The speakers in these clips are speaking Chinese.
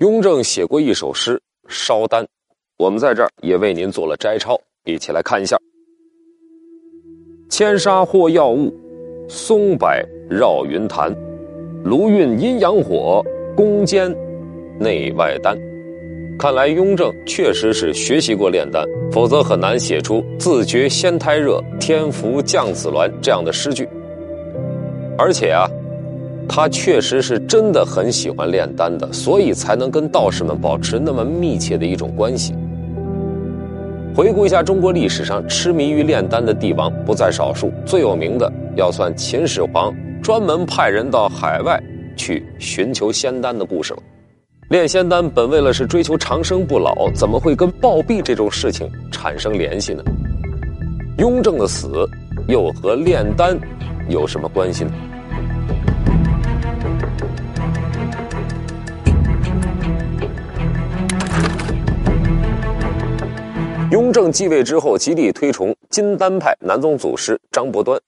雍正写过一首诗《烧丹》，我们在这儿也为您做了摘抄，一起来看一下：千沙或药物，松柏绕云潭，炉运阴阳火，攻坚内外丹。看来雍正确实是学习过炼丹，否则很难写出“自觉仙胎热，天福降紫鸾”这样的诗句。而且啊。他确实是真的很喜欢炼丹的，所以才能跟道士们保持那么密切的一种关系。回顾一下中国历史上痴迷于炼丹的帝王不在少数，最有名的要算秦始皇专门派人到海外去寻求仙丹的故事了。炼仙丹本为了是追求长生不老，怎么会跟暴毙这种事情产生联系呢？雍正的死又和炼丹有什么关系呢？雍正继位之后，极力推崇金丹派南宗祖师张伯端，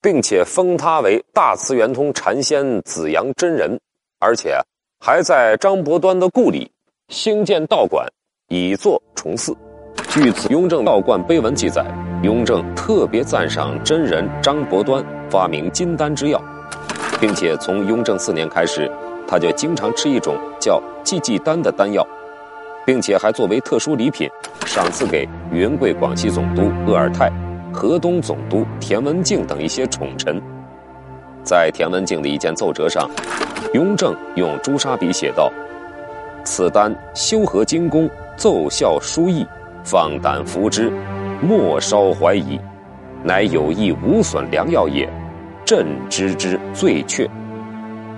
并且封他为大慈圆通禅仙紫阳真人，而且还在张伯端的故里兴建道观，以作崇祀。据《此雍正道观碑文》记载，雍正特别赞赏真人张伯端发明金丹之药，并且从雍正四年开始，他就经常吃一种叫济济丹的丹药。并且还作为特殊礼品，赏赐给云贵广西总督鄂尔泰、河东总督田文镜等一些宠臣。在田文镜的一件奏折上，雍正用朱砂笔写道：“此丹修合精工，奏效殊异，放胆服之，莫稍怀疑，乃有益无损良药也。朕知之最确。”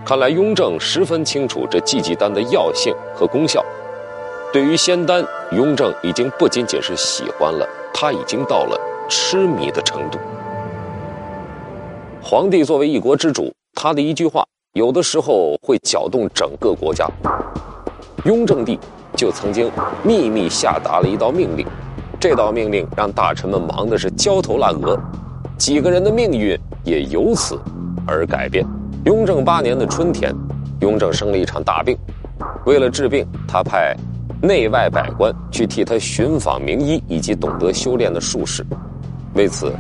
看来雍正十分清楚这济济丹的药性和功效。对于仙丹，雍正已经不仅仅是喜欢了，他已经到了痴迷的程度。皇帝作为一国之主，他的一句话有的时候会搅动整个国家。雍正帝就曾经秘密下达了一道命令，这道命令让大臣们忙的是焦头烂额，几个人的命运也由此而改变。雍正八年的春天，雍正生了一场大病，为了治病，他派。内外百官去替他寻访名医以及懂得修炼的术士，为此，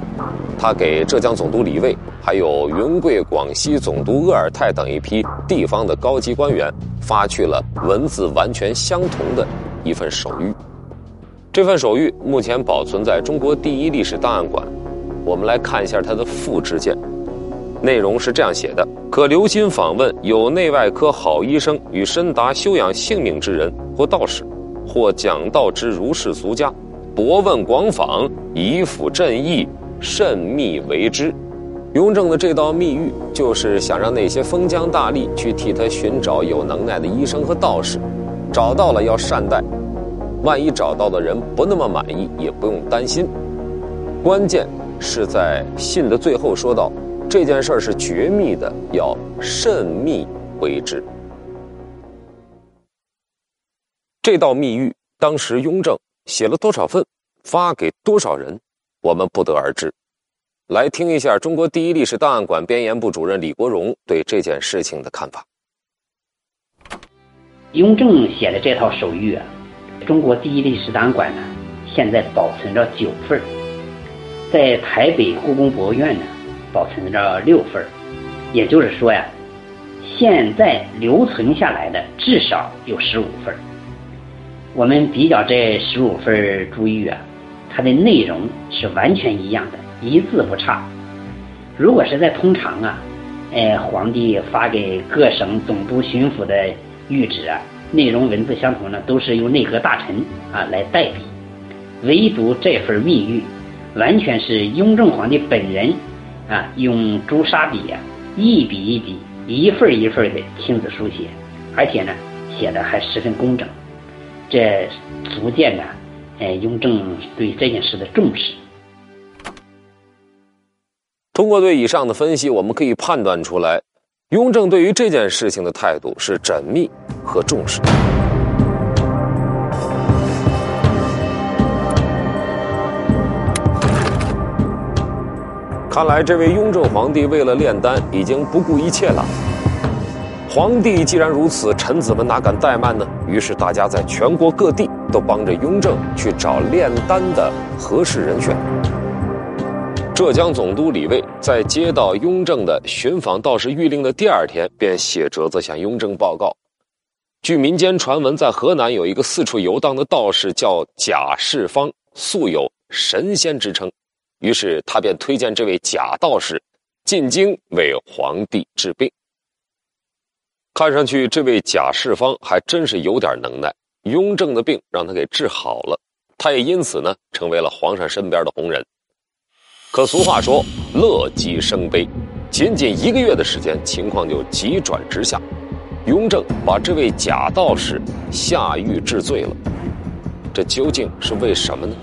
他给浙江总督李卫，还有云贵广西总督鄂尔泰等一批地方的高级官员发去了文字完全相同的一份手谕。这份手谕目前保存在中国第一历史档案馆。我们来看一下它的复制件，内容是这样写的：可留心访问有内外科好医生与深达修养性命之人或道士。或讲道之儒士俗家，博问广访，以辅朕意，慎密为之。雍正的这道密谕，就是想让那些封疆大吏去替他寻找有能耐的医生和道士，找到了要善待，万一找到的人不那么满意，也不用担心。关键是在信的最后说到，这件事儿是绝密的，要慎密为之。这道密谕，当时雍正写了多少份，发给多少人，我们不得而知。来听一下中国第一历史档案馆编研部主任李国荣对这件事情的看法。雍正写的这套手谕啊，中国第一历史档案馆呢，现在保存着九份在台北故宫博物院呢，保存着六份也就是说呀，现在留存下来的至少有十五份我们比较这十五份珠玉啊，它的内容是完全一样的，一字不差。如果是在通常啊，哎，皇帝发给各省总督、巡抚的谕旨啊，内容文字相同呢，都是由内阁大臣啊来代笔。唯独这份密谕，完全是雍正皇帝本人啊用朱砂笔啊一笔一笔、一份一份的亲自书写，而且呢写的还十分工整。这足见呢，哎，雍正对这件事的重视。通过对以上的分析，我们可以判断出来，雍正对于这件事情的态度是缜密和重视。看来，这位雍正皇帝为了炼丹，已经不顾一切了。皇帝既然如此，臣子们哪敢怠慢呢？于是大家在全国各地都帮着雍正去找炼丹的合适人选。浙江总督李卫在接到雍正的寻访道士谕令的第二天，便写折子向雍正报告。据民间传闻，在河南有一个四处游荡的道士，叫贾世芳，素有神仙之称。于是他便推荐这位假道士进京为皇帝治病。看上去，这位贾世芳还真是有点能耐，雍正的病让他给治好了，他也因此呢成为了皇上身边的红人。可俗话说，乐极生悲，仅仅一个月的时间，情况就急转直下。雍正把这位假道士下狱治罪了，这究竟是为什么呢？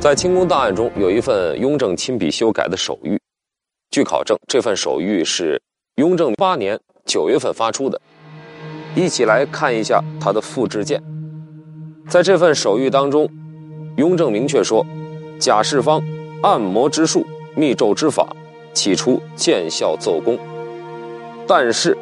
在清宫档案中有一份雍正亲笔修改的手谕，据考证，这份手谕是雍正八年九月份发出的。一起来看一下他的复制件，在这份手谕当中。雍正明确说：“贾世芳按摩之术、密咒之法，起初见效奏功，但是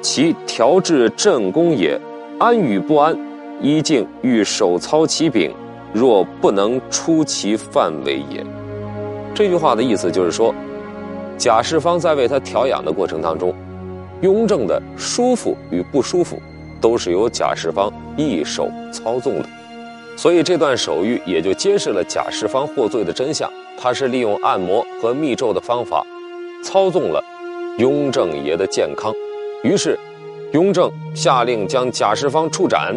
其调治镇宫也，安与不安，依境欲手操其柄，若不能出其范围也。”这句话的意思就是说，贾世芳在为他调养的过程当中，雍正的舒服与不舒服，都是由贾世芳一手操纵的。所以这段手谕也就揭示了贾世芳获罪的真相。他是利用按摩和密咒的方法，操纵了雍正爷的健康。于是，雍正下令将贾世芳处斩，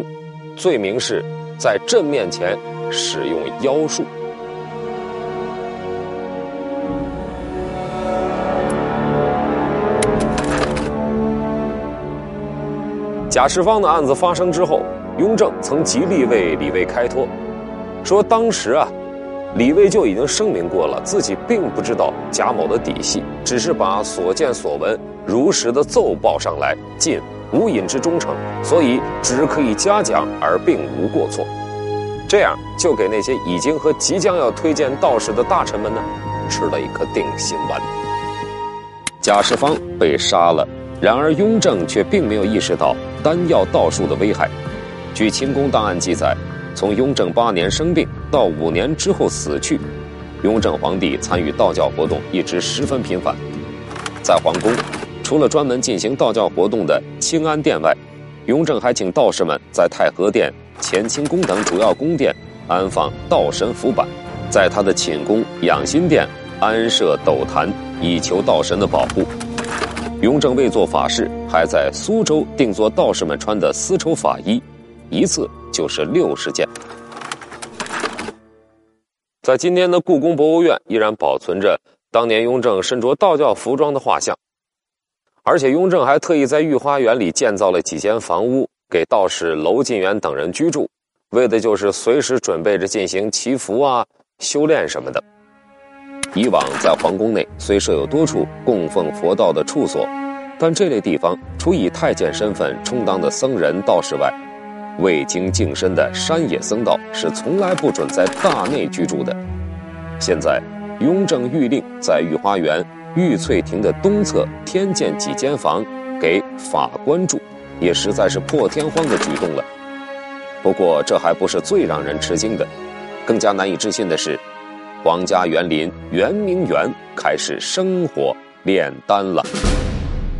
罪名是在朕面前使用妖术。贾世芳的案子发生之后。雍正曾极力为李卫开脱，说当时啊，李卫就已经声明过了，自己并不知道贾某的底细，只是把所见所闻如实的奏报上来，尽无隐之忠诚，所以只可以嘉奖而并无过错。这样就给那些已经和即将要推荐道士的大臣们呢，吃了一颗定心丸。贾世芳被杀了，然而雍正却并没有意识到丹药道术的危害。据清宫档案记载，从雍正八年生病到五年之后死去，雍正皇帝参与道教活动一直十分频繁。在皇宫，除了专门进行道教活动的清安殿外，雍正还请道士们在太和殿、乾清宫等主要宫殿安放道神符板，在他的寝宫养心殿安设斗坛，以求道神的保护。雍正为做法事，还在苏州定做道士们穿的丝绸法衣。一次就是六十件。在今天的故宫博物院，依然保存着当年雍正身着道教服装的画像，而且雍正还特意在御花园里建造了几间房屋，给道士娄进元等人居住，为的就是随时准备着进行祈福啊、修炼什么的。以往在皇宫内虽设有多处供奉佛道的处所，但这类地方除以太监身份充当的僧人道士外，未经净身的山野僧道是从来不准在大内居住的。现在，雍正谕令在御花园玉翠亭的东侧添建几间房给法官住，也实在是破天荒的举动了。不过，这还不是最让人吃惊的，更加难以置信的是，皇家园林圆明园开始生火炼丹了。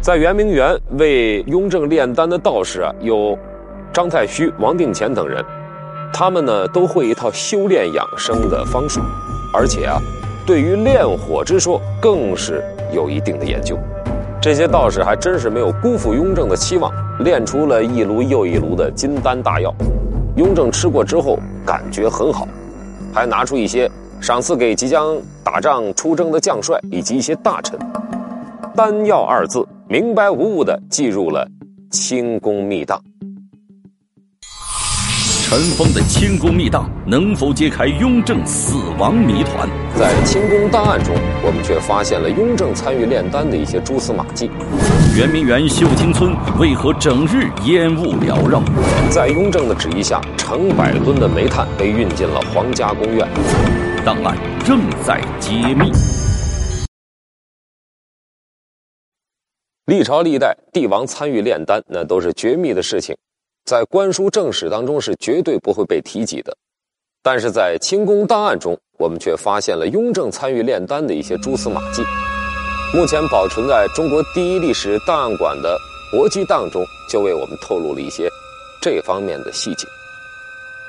在圆明园为雍正炼丹的道士啊，有。张太虚、王定乾等人，他们呢都会一套修炼养生的方术，而且啊，对于炼火之说更是有一定的研究。这些道士还真是没有辜负雍正的期望，炼出了一炉又一炉的金丹大药。雍正吃过之后感觉很好，还拿出一些赏赐给即将打仗出征的将帅以及一些大臣。丹药二字明白无误地记入了清宫密档。尘封的清宫密档能否揭开雍正死亡谜团？在清宫档案中，我们却发现了雍正参与炼丹的一些蛛丝马迹。圆明园秀清村为何整日烟雾缭绕？在雍正的旨意下，成百吨的煤炭被运进了皇家宫苑。档案正在揭秘。历朝历代帝王参与炼丹，那都是绝密的事情，在官书正史当中是绝对不会被提及的。但是在清宫档案中，我们却发现了雍正参与炼丹的一些蛛丝马迹。目前保存在中国第一历史档案馆的活计档中，就为我们透露了一些这方面的细节。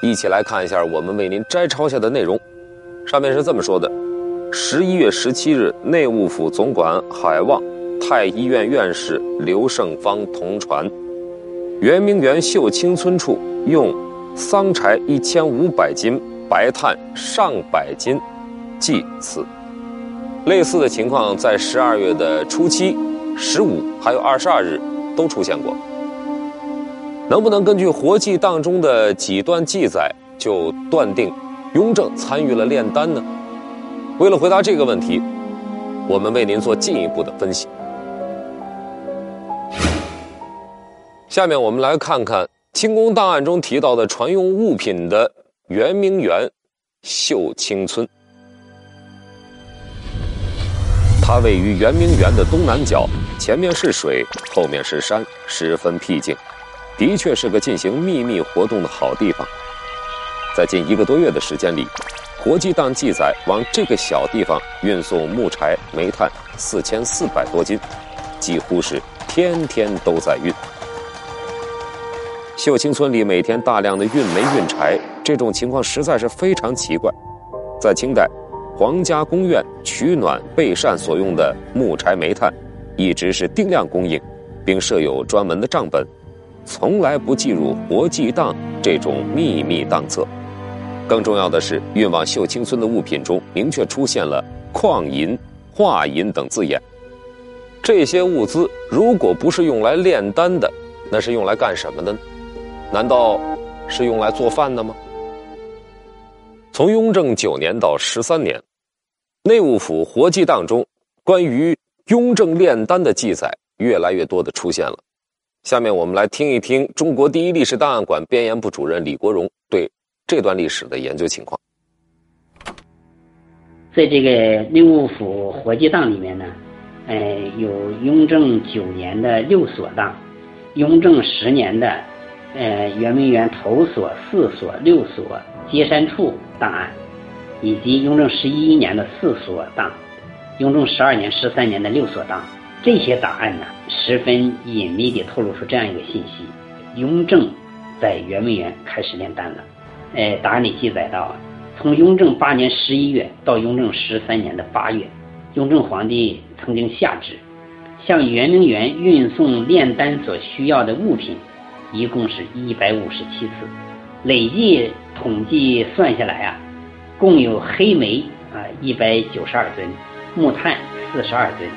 一起来看一下我们为您摘抄下的内容。上面是这么说的：十一月十七日，内务府总管海望。太医院院士刘胜芳同传，圆明园秀清村处用桑柴一千五百斤，白炭上百斤，祭此。类似的情况在十二月的初七、十五还有二十二日都出现过。能不能根据活祭当中的几段记载就断定雍正参与了炼丹呢？为了回答这个问题，我们为您做进一步的分析。下面我们来看看清宫档案中提到的传用物品的圆明园秀清村。它位于圆明园的东南角，前面是水，后面是山，十分僻静，的确是个进行秘密活动的好地方。在近一个多月的时间里，活计档记载往这个小地方运送木柴、煤炭四千四百多斤，几乎是天天都在运。秀清村里每天大量的运煤运柴，这种情况实在是非常奇怪。在清代，皇家宫苑取暖备膳所用的木柴煤炭，一直是定量供应，并设有专门的账本，从来不计入活计档这种秘密档册。更重要的是，运往秀清村的物品中明确出现了矿银、化银等字眼。这些物资如果不是用来炼丹的，那是用来干什么的呢？难道是用来做饭的吗？从雍正九年到十三年，内务府活记档中关于雍正炼丹的记载越来越多的出现了。下面我们来听一听中国第一历史档案馆编研部主任李国荣对这段历史的研究情况。在这个内务府活记档里面呢，呃，有雍正九年的六所档，雍正十年的。呃，圆明园头所、四所、六所接山处档案，以及雍正十一年的四所档，雍正十二年、十三年的六所档，这些档案呢，十分隐秘地透露出这样一个信息：雍正在圆明园开始炼丹了。呃，档案里记载到，从雍正八年十一月到雍正十三年的八月，雍正皇帝曾经下旨，向圆明园运送炼丹所需要的物品。一共是一百五十七次，累计统计算下来啊，共有黑煤啊一百九十二吨，木炭四十二吨。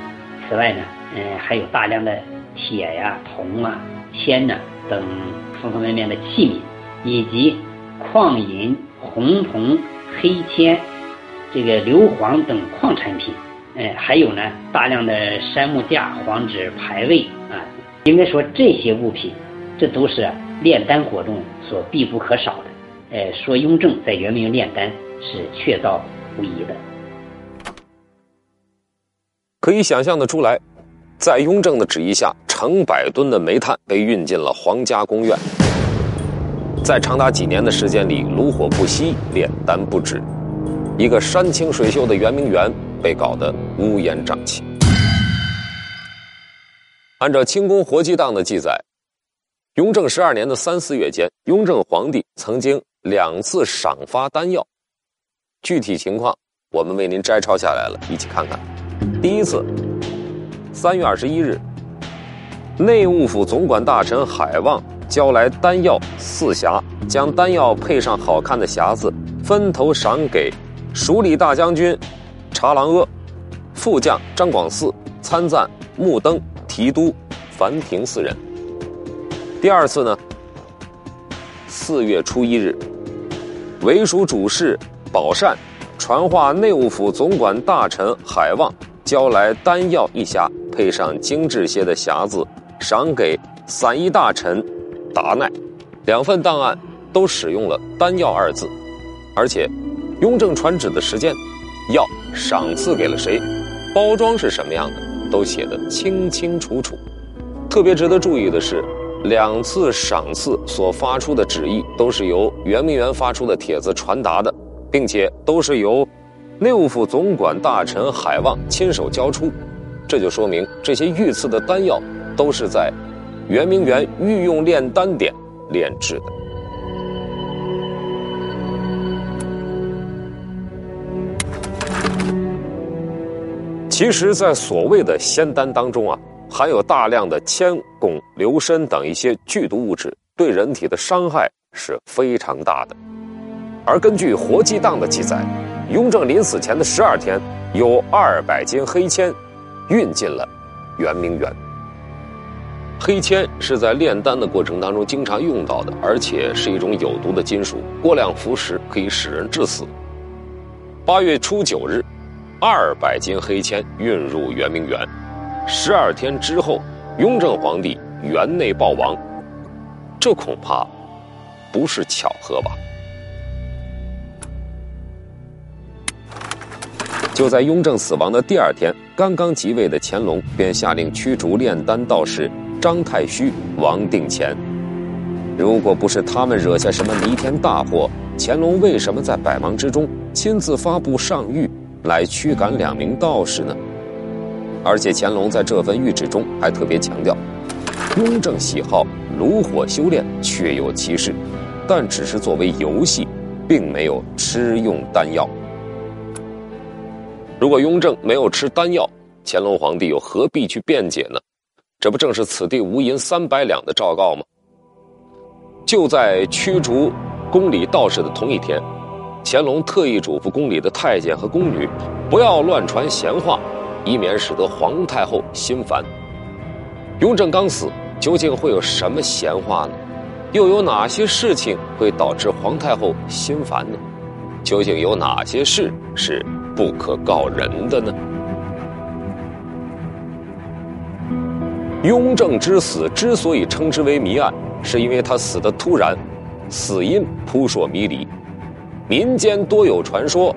此外呢，嗯，还有大量的铁呀、铜啊、铅呐等方方面面的器皿，以及矿银、红铜、黑铅、这个硫磺等矿产品。哎，还有呢，大量的杉木架、黄纸牌位啊。应该说这些物品。这都是炼丹活动所必不可少的。哎，说雍正在圆明园炼丹是确凿无疑的。可以想象的出来，在雍正的旨意下，成百吨的煤炭被运进了皇家宫苑，在长达几年的时间里，炉火不息，炼丹不止，一个山清水秀的圆明园被搞得乌烟瘴气。按照清宫活计档的记载。雍正十二年的三四月间，雍正皇帝曾经两次赏发丹药，具体情况我们为您摘抄下来了，一起看看。第一次，三月二十一日，内务府总管大臣海望交来丹药四匣，将丹药配上好看的匣子，分头赏给署理大将军查郎阿、副将张广嗣、参赞木登、提督樊廷四人。第二次呢？四月初一日，为属主事宝善传话内务府总管大臣海望，交来丹药一匣，配上精致些的匣子，赏给散议大臣达奈。两份档案都使用了“丹药”二字，而且雍正传旨的时间、药赏赐给了谁、包装是什么样的，都写得清清楚楚。特别值得注意的是，两次赏赐所发出的旨意都是由圆明园发出的帖子传达的，并且都是由内务府总管大臣海望亲手交出，这就说明这些御赐的丹药都是在圆明园御用炼丹点炼制的。其实，在所谓的仙丹当中啊，含有大量的铅、汞、硫砷等一些剧毒物质，对人体的伤害是非常大的。而根据活济档的记载，雍正临死前的十二天，有二百斤黑铅运进了圆明园。黑铅是在炼丹的过程当中经常用到的，而且是一种有毒的金属，过量服食可以使人致死。八月初九日。二百斤黑铅运入圆明园，十二天之后，雍正皇帝园内暴亡，这恐怕不是巧合吧？就在雍正死亡的第二天，刚刚即位的乾隆便下令驱逐炼丹道士张太虚、王定乾。如果不是他们惹下什么弥天大祸，乾隆为什么在百忙之中亲自发布上谕？来驱赶两名道士呢？而且乾隆在这份谕旨中还特别强调，雍正喜好炉火修炼确有其事，但只是作为游戏，并没有吃用丹药。如果雍正没有吃丹药，乾隆皇帝又何必去辩解呢？这不正是此地无银三百两的昭告吗？就在驱逐宫里道士的同一天。乾隆特意嘱咐宫里的太监和宫女，不要乱传闲话，以免使得皇太后心烦。雍正刚死，究竟会有什么闲话呢？又有哪些事情会导致皇太后心烦呢？究竟有哪些事是不可告人的呢？雍正之死之所以称之为谜案，是因为他死的突然，死因扑朔迷离。民间多有传说，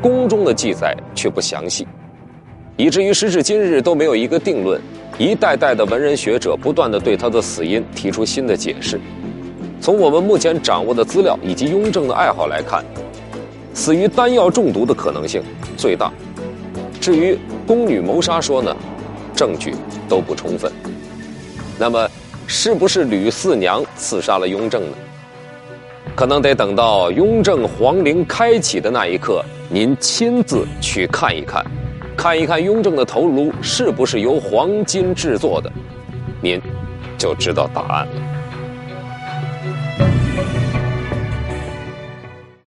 宫中的记载却不详细，以至于时至今日都没有一个定论。一代代的文人学者不断的对他的死因提出新的解释。从我们目前掌握的资料以及雍正的爱好来看，死于丹药中毒的可能性最大。至于宫女谋杀说呢，证据都不充分。那么，是不是吕四娘刺杀了雍正呢？可能得等到雍正皇陵开启的那一刻，您亲自去看一看，看一看雍正的头颅是不是由黄金制作的，您就知道答案了。